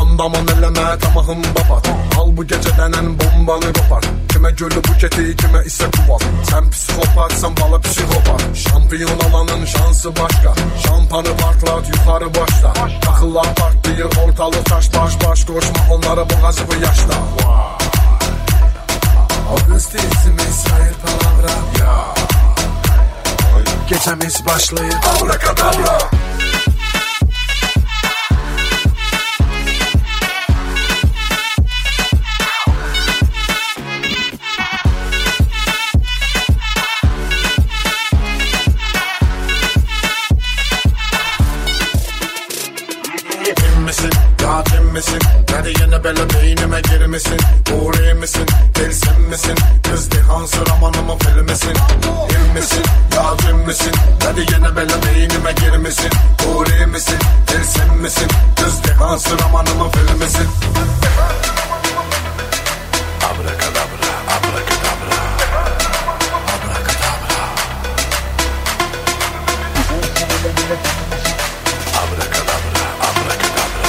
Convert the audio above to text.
Andaman eleme tamahım babat Al bu gece denen bombanı kopar. Kime gölü buketi kime ise kuvat Sen psikopat sen bala psikopat. Şampiyon alanın şansı başka. Şampanı parklat yukarı başla. Takılar partlıyor ortalık taş baş baş Koşma. Onlara boğazı bu yaşta. Wow. Augustin Smith's kim misin? Ya kim misin? Hadi yine böyle beynime girmesin Uğrayı girmesin Uğrayı misin? Delsin misin? Kız Nihan Sıraman'ımın filmisin Abrakadabra, abrakadabra. Abrakadabra. Abrakadabra, abrakadabra